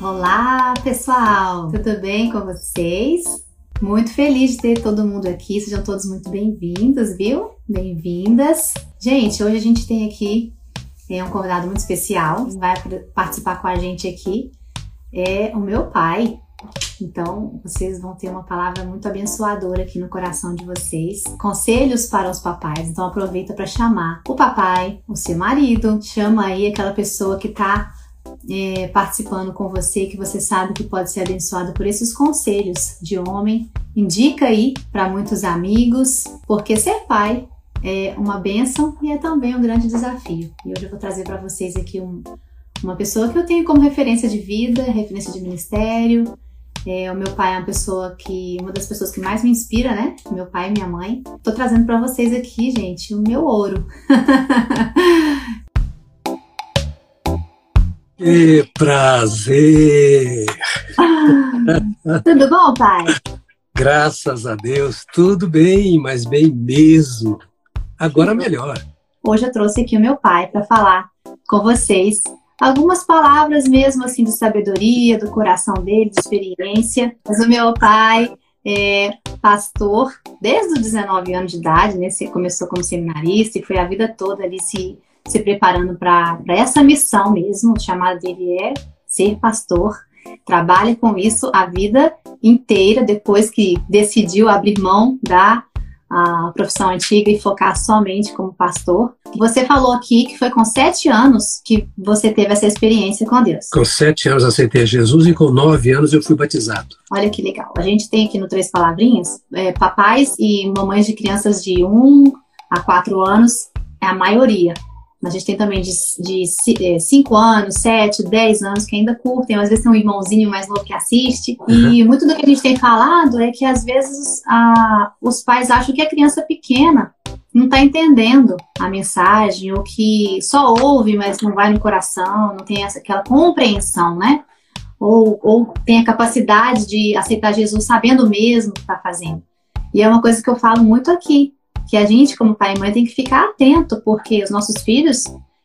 Olá, pessoal! Tudo bem com vocês? Muito feliz de ter todo mundo aqui. Sejam todos muito bem-vindos, viu? Bem-vindas. Gente, hoje a gente tem aqui é, um convidado muito especial. Quem vai participar com a gente aqui é o meu pai. Então, vocês vão ter uma palavra muito abençoadora aqui no coração de vocês. Conselhos para os papais. Então, aproveita para chamar o papai, o seu marido, chama aí aquela pessoa que está é, participando com você, que você sabe que pode ser abençoado por esses conselhos de homem. Indica aí para muitos amigos, porque ser pai é uma bênção e é também um grande desafio. E hoje eu vou trazer para vocês aqui um, uma pessoa que eu tenho como referência de vida, referência de ministério. É, o meu pai é uma pessoa que, uma das pessoas que mais me inspira, né? Meu pai e minha mãe. Tô trazendo para vocês aqui, gente, o meu ouro. Que prazer! tudo bom, pai? Graças a Deus, tudo bem, mas bem mesmo. Agora melhor. Hoje eu trouxe aqui o meu pai para falar com vocês algumas palavras mesmo assim de sabedoria, do coração dele, de experiência. Mas o meu pai é pastor desde os 19 anos de idade, né? Começou como seminarista e foi a vida toda ali se se preparando para essa missão mesmo. O chamado dele é ser pastor. Trabalha com isso a vida inteira, depois que decidiu abrir mão da a profissão antiga e focar somente como pastor. Você falou aqui que foi com sete anos que você teve essa experiência com Deus. Com sete anos aceitei Jesus e com nove anos eu fui batizado. Olha que legal. A gente tem aqui no Três Palavrinhas é, papais e mamães de crianças de um a quatro anos, é a maioria. A gente tem também de 5 é, anos, 7, 10 anos que ainda curtem, às vezes tem um irmãozinho mais novo que assiste. Uhum. E muito do que a gente tem falado é que às vezes a, os pais acham que a criança pequena não está entendendo a mensagem, ou que só ouve, mas não vai no coração, não tem essa, aquela compreensão, né? Ou, ou tem a capacidade de aceitar Jesus sabendo mesmo o que está fazendo. E é uma coisa que eu falo muito aqui que a gente, como pai e mãe, tem que ficar atento, porque os nossos filhos,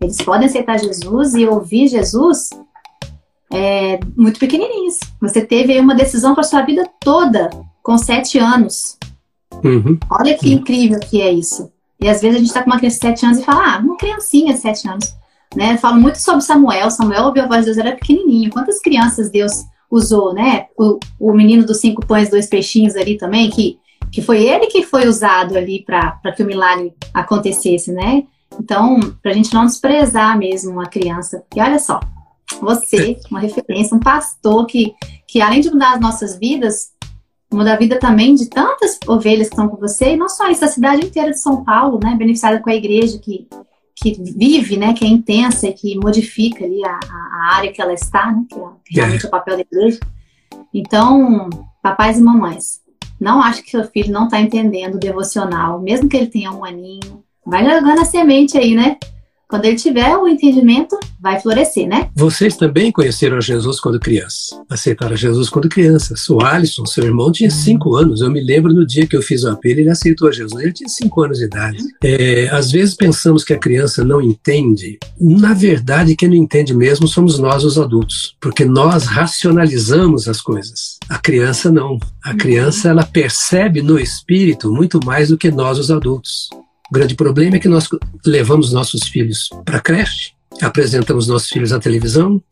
eles podem aceitar Jesus e ouvir Jesus é, muito pequenininhos. Você teve uma decisão para sua vida toda com sete anos. Uhum. Olha que incrível que é isso. E às vezes a gente está com uma criança de sete anos e fala, ah, uma criancinha de sete anos. Né? Eu falo muito sobre Samuel. Samuel ouviu a voz de Deus, era pequenininho. Quantas crianças Deus usou, né? O, o menino dos cinco pães, dois peixinhos ali também, que que foi ele que foi usado ali para que o milagre acontecesse, né? Então, para a gente não desprezar mesmo uma criança, porque olha só, você, uma referência, um pastor que, que além de mudar as nossas vidas, muda a vida também de tantas ovelhas que estão com você, e não só isso, a cidade inteira de São Paulo, né? Beneficiada com a igreja que, que vive, né? Que é intensa e que modifica ali a, a área que ela está, né? Que é realmente é. o papel da igreja. Então, papais e mamães, não acho que seu filho não está entendendo o devocional, mesmo que ele tenha um aninho. Vai jogando a semente aí, né? Quando ele tiver o entendimento, vai florescer, né? Vocês também conheceram Jesus quando criança. Aceitaram Jesus quando criança. O Alisson, seu irmão, tinha cinco anos. Eu me lembro no dia que eu fiz o apelo, ele aceitou Jesus. Ele tinha cinco anos de idade. É, às vezes pensamos que a criança não entende. Na verdade, quem não entende mesmo somos nós, os adultos. Porque nós racionalizamos as coisas. A criança não. A criança, ela percebe no espírito muito mais do que nós, os adultos. O grande problema é que nós levamos nossos filhos para a creche, apresentamos nossos filhos à televisão,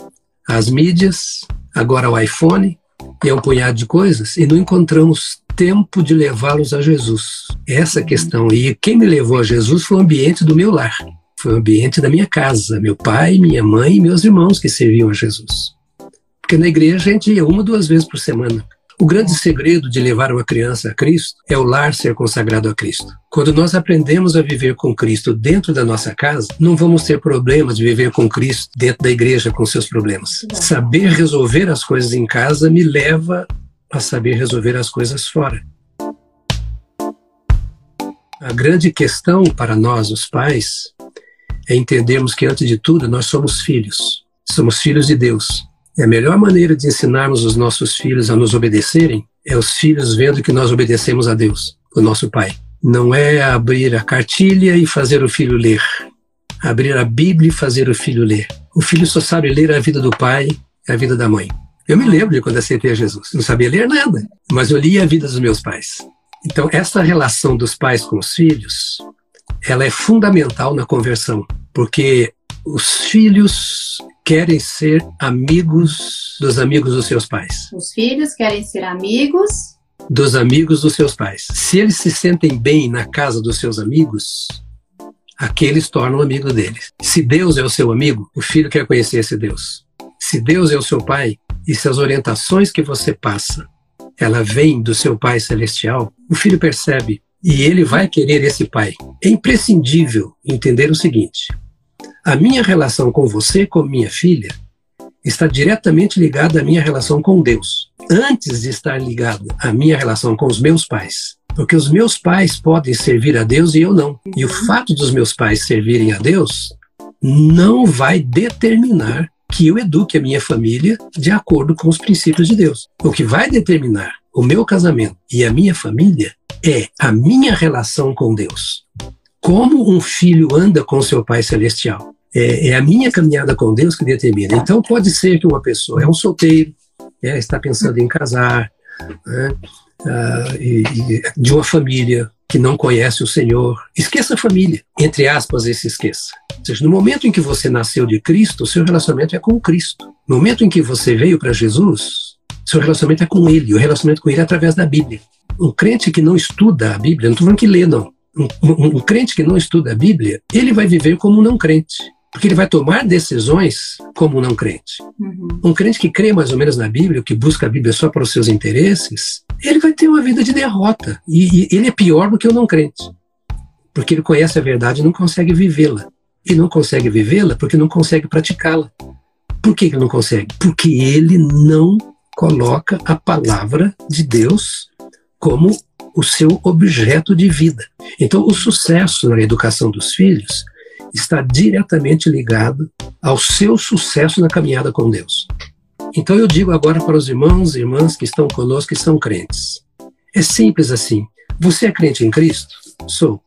às mídias, agora ao iPhone, e a um punhado de coisas, e não encontramos tempo de levá-los a Jesus. Essa é questão. E quem me levou a Jesus foi o ambiente do meu lar, foi o ambiente da minha casa, meu pai, minha mãe e meus irmãos que serviam a Jesus. Porque na igreja a gente ia uma, duas vezes por semana. O grande segredo de levar uma criança a Cristo é o lar ser consagrado a Cristo. Quando nós aprendemos a viver com Cristo dentro da nossa casa, não vamos ter problemas de viver com Cristo dentro da igreja com seus problemas. Saber resolver as coisas em casa me leva a saber resolver as coisas fora. A grande questão para nós, os pais, é entendermos que, antes de tudo, nós somos filhos. Somos filhos de Deus. E a melhor maneira de ensinarmos os nossos filhos a nos obedecerem é os filhos vendo que nós obedecemos a Deus. o nosso pai. Não é abrir a cartilha e fazer o filho ler. Abrir a Bíblia e fazer o filho ler. O filho só sabe ler a vida do pai e a vida da mãe. Eu me lembro de quando aceitei a Jesus. Não sabia ler nada, mas eu li a vida dos meus pais. Então, essa relação dos pais com os filhos, ela é fundamental na conversão, porque os filhos querem ser amigos dos amigos dos seus pais. Os filhos querem ser amigos dos amigos dos seus pais. Se eles se sentem bem na casa dos seus amigos, aqueles tornam amigo deles. Se Deus é o seu amigo, o filho quer conhecer esse Deus. Se Deus é o seu pai e se as orientações que você passa, ela vem do seu pai celestial, o filho percebe e ele vai querer esse pai. É imprescindível entender o seguinte: a minha relação com você, com minha filha, está diretamente ligada à minha relação com Deus, antes de estar ligada à minha relação com os meus pais. Porque os meus pais podem servir a Deus e eu não. E o fato dos meus pais servirem a Deus não vai determinar que eu eduque a minha família de acordo com os princípios de Deus. O que vai determinar o meu casamento e a minha família é a minha relação com Deus. Como um filho anda com seu Pai Celestial. É, é, a minha caminhada com Deus que determina. Então, pode ser que uma pessoa é um solteiro, é, está pensando em casar, né, uh, e, e de uma família que não conhece o Senhor. Esqueça a família, entre aspas, esse esqueça. Ou seja, no momento em que você nasceu de Cristo, o seu relacionamento é com Cristo. No momento em que você veio para Jesus, seu relacionamento é com Ele. O relacionamento com Ele é através da Bíblia. Um crente que não estuda a Bíblia, não estou falando que lê, não. Um, um, um crente que não estuda a Bíblia, ele vai viver como um não crente. Porque ele vai tomar decisões como um não crente. Uhum. Um crente que crê mais ou menos na Bíblia, que busca a Bíblia só para os seus interesses, ele vai ter uma vida de derrota. E, e ele é pior do que o não crente. Porque ele conhece a verdade e não consegue vivê-la. E não consegue vivê-la porque não consegue praticá-la. Por que ele não consegue? Porque ele não coloca a palavra de Deus como o seu objeto de vida. Então, o sucesso na educação dos filhos está diretamente ligado ao seu sucesso na caminhada com Deus. Então, eu digo agora para os irmãos e irmãs que estão conosco e são crentes. É simples assim. Você é crente em Cristo? Sou.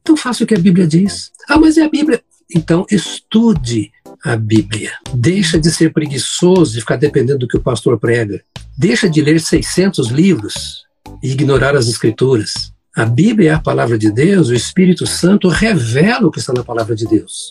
Então faça o que a Bíblia diz. Ah, mas é a Bíblia. Então estude a Bíblia. Deixa de ser preguiçoso de ficar dependendo do que o pastor prega. Deixa de ler 600 livros e ignorar as escrituras. A Bíblia é a palavra de Deus, o Espírito Santo revela o que está na palavra de Deus.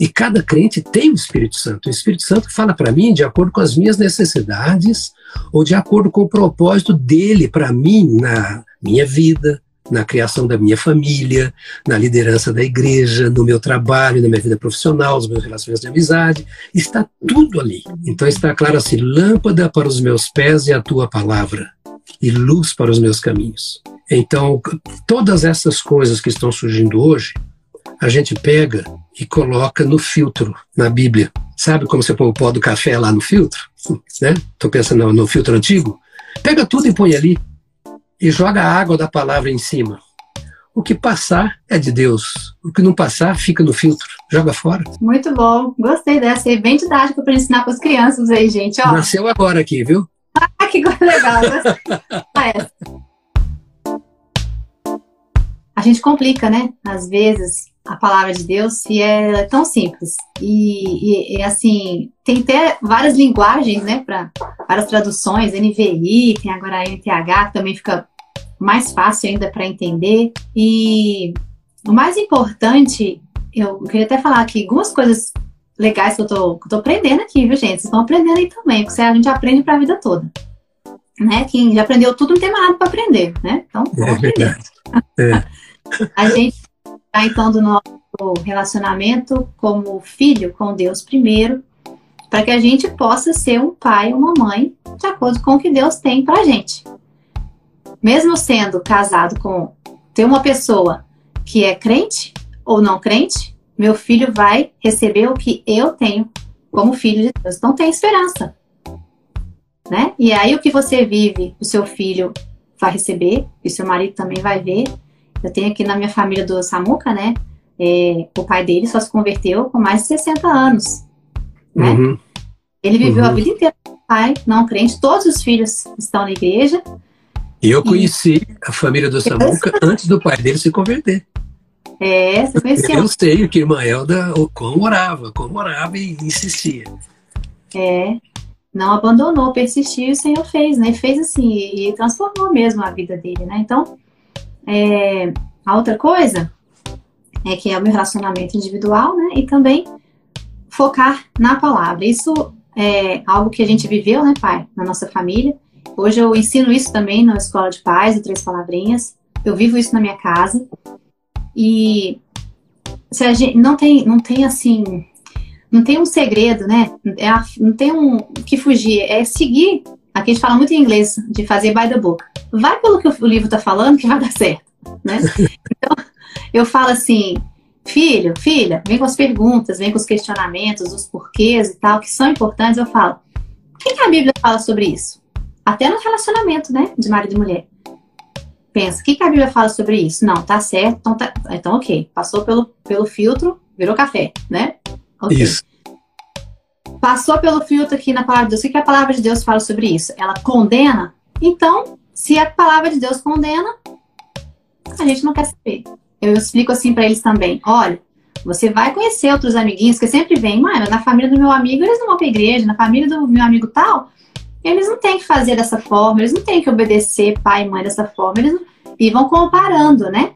E cada crente tem o Espírito Santo. O Espírito Santo fala para mim de acordo com as minhas necessidades ou de acordo com o propósito dele para mim na minha vida, na criação da minha família, na liderança da igreja, no meu trabalho, na minha vida profissional, nos meus relacionamentos de amizade. Está tudo ali. Então está claro assim: lâmpada para os meus pés é a tua palavra e luz para os meus caminhos. Então, todas essas coisas que estão surgindo hoje, a gente pega e coloca no filtro, na Bíblia. Sabe como você põe o pó do café lá no filtro? Né? Estou pensando no, no filtro antigo. Pega tudo e põe ali e joga a água da palavra em cima. O que passar é de Deus. O que não passar fica no filtro. Joga fora. Muito bom. Gostei dessa. É bem didático para ensinar para as crianças aí, gente. Ó. Nasceu agora aqui, viu? Ah, que legal. a gente complica, né? Às vezes a palavra de Deus e é tão simples. E, e, e, assim, tem até várias linguagens, né, para várias traduções, NVI, tem agora a NTH, também fica mais fácil ainda para entender. E o mais importante, eu queria até falar aqui algumas coisas legais que eu tô, que eu tô aprendendo aqui, viu, gente? Vocês estão aprendendo aí também, porque a gente aprende para a vida toda. Né? Quem já aprendeu tudo não tem mais nada para aprender, né? Então, é verdade. É. a gente está então do nosso relacionamento como filho com Deus primeiro, para que a gente possa ser um pai ou uma mãe de acordo com o que Deus tem para gente mesmo sendo casado com ter uma pessoa que é crente ou não crente, meu filho vai receber o que eu tenho como filho de Deus. Então tem esperança. Né? E aí o que você vive, o seu filho vai receber, e o seu marido também vai ver. Eu tenho aqui na minha família do Samuca, né? É, o pai dele só se converteu com mais de 60 anos. Né? Uhum. Ele viveu uhum. a vida inteira com o pai, não crente, todos os filhos estão na igreja, E eu conheci e... a família do Samuca antes do pai dele se converter. É, você conheceu. Eu sei que irmã Elda como orava, como orava e insistia. É, não abandonou, persistiu e o Senhor fez, né? Fez assim, e transformou mesmo a vida dele, né? Então, é, a outra coisa é que é o meu relacionamento individual, né? E também focar na palavra. Isso é algo que a gente viveu, né, pai, na nossa família. Hoje eu ensino isso também na escola de paz, o Três Palavrinhas. Eu vivo isso na minha casa. E se a gente não tem, não tem assim, não tem um segredo, né? É não tem um que fugir, é seguir. Aqui a gente fala muito em inglês de fazer by the book. Vai pelo que o livro está falando que vai dar certo, né? Então, eu falo assim, filho, filha, vem com as perguntas, vem com os questionamentos, os porquês e tal, que são importantes. Eu falo, o que, a Bíblia fala sobre isso? Até no relacionamento, né, de marido e mulher. Pensa, o que, que a Bíblia fala sobre isso? Não, tá certo, então, tá, então ok. Passou pelo, pelo filtro, virou café, né? Okay. Isso. Passou pelo filtro aqui na palavra de Deus. O que, a palavra de Deus fala sobre isso? Ela condena? Então, se a palavra de Deus condena, a gente não quer saber eu explico assim para eles também: olha, você vai conhecer outros amiguinhos que sempre vêm, mano, na família do meu amigo eles não vão pra igreja, na família do meu amigo tal, eles não têm que fazer dessa forma, eles não têm que obedecer pai e mãe dessa forma, eles não... e vão comparando, né?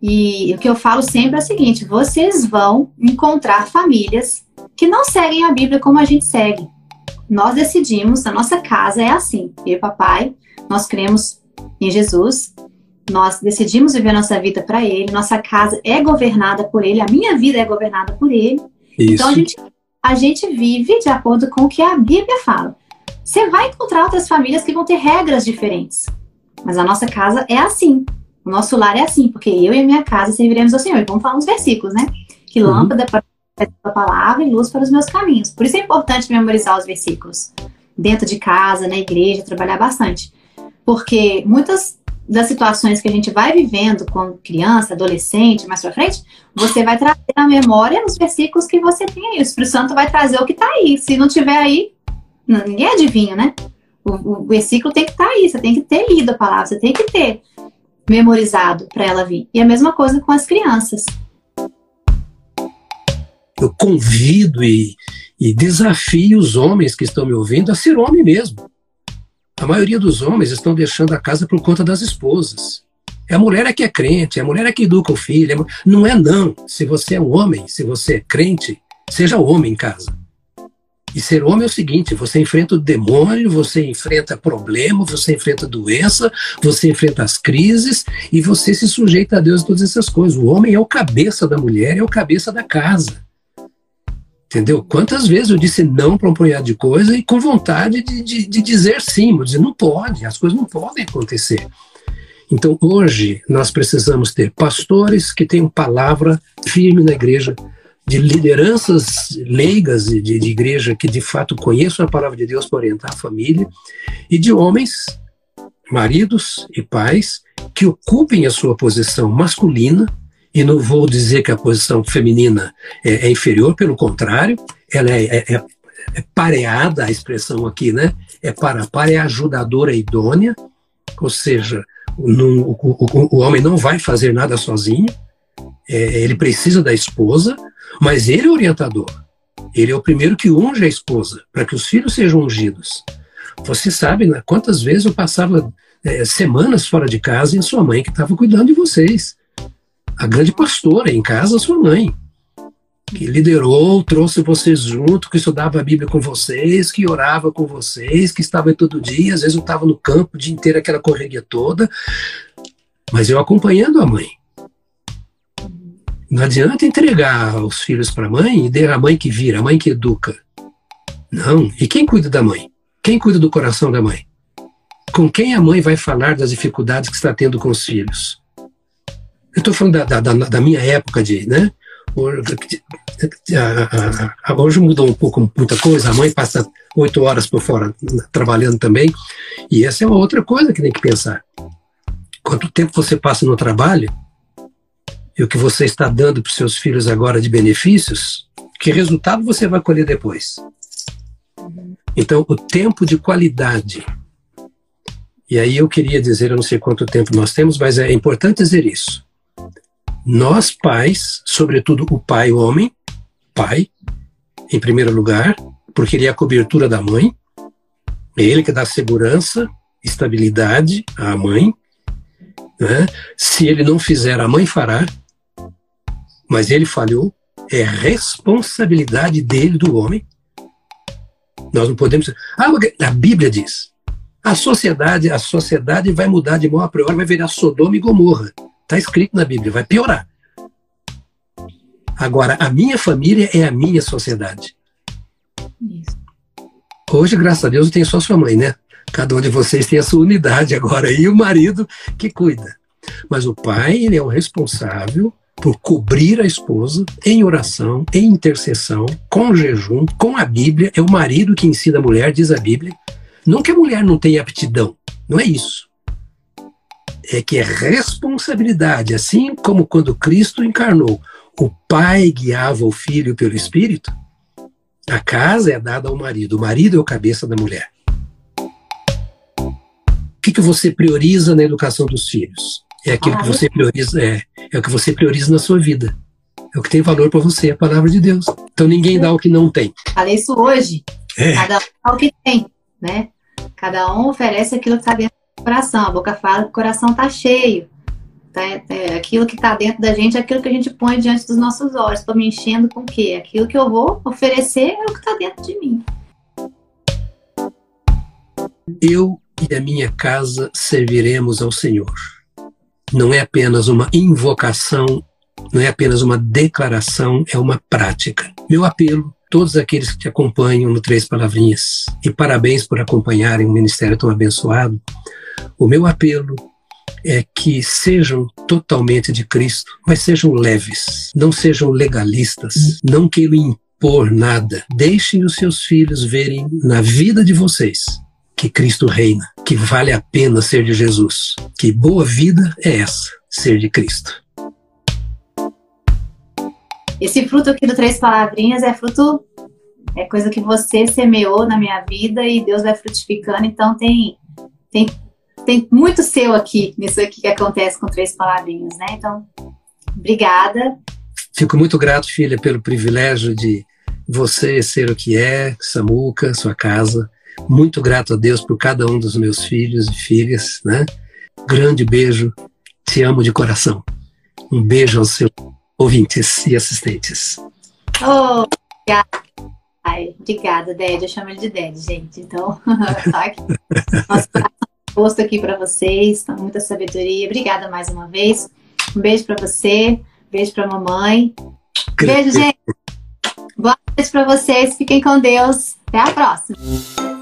E o que eu falo sempre é o seguinte: vocês vão encontrar famílias que não seguem a Bíblia como a gente segue. Nós decidimos, a nossa casa é assim. Eu e papai, nós cremos em Jesus, nós decidimos viver nossa vida para Ele, nossa casa é governada por Ele, a minha vida é governada por Ele. Isso. Então a gente, a gente vive de acordo com o que a Bíblia fala. Você vai encontrar outras famílias que vão ter regras diferentes, mas a nossa casa é assim. O nosso lar é assim, porque eu e a minha casa serviremos ao Senhor. E vamos falar uns versículos, né? Que uhum. lâmpada para a palavra e luz para os meus caminhos. Por isso é importante memorizar os versículos. Dentro de casa, na igreja, trabalhar bastante. Porque muitas das situações que a gente vai vivendo como criança, adolescente, mais pra frente, você vai trazer na memória os versículos que você tem aí. O Espírito Santo vai trazer o que tá aí. Se não tiver aí, ninguém adivinha, né? O, o versículo tem que estar tá aí, você tem que ter lido a palavra, você tem que ter memorizado para ela vir. E a mesma coisa com as crianças. Eu convido e, e desafio os homens que estão me ouvindo a ser homem mesmo. A maioria dos homens estão deixando a casa por conta das esposas. É a mulher é que é crente, é a mulher é que educa o filho. É... Não é não. Se você é um homem, se você é crente, seja homem em casa. E ser homem é o seguinte: você enfrenta o demônio, você enfrenta problema, você enfrenta doença, você enfrenta as crises e você se sujeita a Deus e todas essas coisas. O homem é o cabeça da mulher, é o cabeça da casa. Entendeu? Quantas vezes eu disse não para um punhado de coisa e com vontade de, de, de dizer sim, dizer não pode, as coisas não podem acontecer. Então hoje nós precisamos ter pastores que tenham palavra firme na igreja, de lideranças leigas de, de igreja que de fato conheçam a palavra de Deus para orientar a família, e de homens, maridos e pais que ocupem a sua posição masculina e não vou dizer que a posição feminina é, é inferior, pelo contrário, ela é, é, é, é pareada, a expressão aqui, né? É para, para é ajudadora idônea, ou seja, o, o, o, homem não vai fazer nada sozinho, é, ele precisa da esposa, mas ele é orientador. Ele é o primeiro que unge a esposa, para que os filhos sejam ungidos. Você sabe né, quantas vezes eu passava é, semanas fora de casa e a sua mãe que estava cuidando de vocês a grande pastora em casa, sua mãe, que liderou, trouxe vocês junto, que estudava a Bíblia com vocês, que orava com vocês, que estava todo dia, às vezes eu estava no campo o dia inteiro, aquela correria toda, mas eu acompanhando a mãe. Não adianta entregar os filhos para a mãe e der a mãe que vira, a mãe que educa. Não. E quem cuida da mãe? Quem cuida do coração da mãe? Com quem a mãe vai falar das dificuldades que está tendo com os filhos? Eu estou falando da, da, da, minha época de, né? Hoje mudou um pouco muita coisa. A mãe passa oito horas por fora trabalhando também. E essa é uma outra coisa que tem que pensar. Quanto tempo você passa no trabalho e o que você está dando para os seus filhos agora de benefícios, que resultado você vai colher depois? Então, o tempo de qualidade E aí eu queria dizer, eu não sei quanto tempo nós temos, mas é importante dizer isso. Nós pais, sobretudo o pai o homem, pai, em primeiro lugar, porque ele é a cobertura da mãe, é ele que dá segurança, estabilidade à mãe. Né? Se ele não fizer, a mãe fará, mas ele falhou, é responsabilidade dele, do homem. Nós não podemos. Ah, a Bíblia diz: a sociedade, a sociedade vai mudar de mão a priori, vai virar Sodoma e Gomorra. Está escrito na Bíblia, vai piorar. Agora, a minha família é a minha sociedade. Isso. Hoje, graças a Deus, eu tenho só sua mãe, né? Cada um de vocês tem a sua unidade agora, e o marido que cuida. Mas o pai, ele é o responsável por cobrir a esposa em oração, em intercessão, com jejum, com a Bíblia. É o marido que ensina a mulher, diz a Bíblia. Não que a mulher não tenha aptidão, não é isso. É que é responsabilidade, assim como quando Cristo encarnou, o pai guiava o filho pelo Espírito, a casa é dada ao marido, o marido é o cabeça da mulher. O que, que você prioriza na educação dos filhos? É aquilo ah, que você prioriza, é, é o que você prioriza na sua vida. É o que tem valor para você, a palavra de Deus. Então ninguém dá o que não tem. Falei isso hoje. É. Cada um dá o que tem, né? Cada um oferece aquilo que está dentro coração. A boca fala que o coração está cheio. Tá, é, aquilo que está dentro da gente é aquilo que a gente põe diante dos nossos olhos. Estou me enchendo com o quê? Aquilo que eu vou oferecer é o que está dentro de mim. Eu e a minha casa serviremos ao Senhor não é apenas uma invocação, não é apenas uma declaração, é uma prática. Meu apelo, todos aqueles que te acompanham no Três Palavrinhas, e parabéns por acompanharem um ministério tão abençoado, o meu apelo é que sejam totalmente de Cristo, mas sejam leves, não sejam legalistas, não queiram impor nada. Deixem os seus filhos verem na vida de vocês que Cristo reina, que vale a pena ser de Jesus. Que boa vida é essa, ser de Cristo. Esse fruto aqui do Três Palavrinhas é fruto, é coisa que você semeou na minha vida e Deus vai frutificando. Então tem, tem, tem muito seu aqui, nisso aqui que acontece com Três Palavrinhas, né? Então, obrigada. Fico muito grato, filha, pelo privilégio de você ser o que é, Samuca, sua casa, muito grato a Deus por cada um dos meus filhos e filhas, né? Grande beijo, te amo de coração. Um beijo aos seus ouvintes e assistentes. Oh, obrigada. Ai, obrigada, Ded. Eu chamo ele de Ded, gente. Então, tá aqui. Nosso posto aqui para vocês, com muita sabedoria. Obrigada mais uma vez. Um beijo para você, beijo para mamãe. Beijo, gente. Boa noite para vocês. Fiquem com Deus. Até a próxima.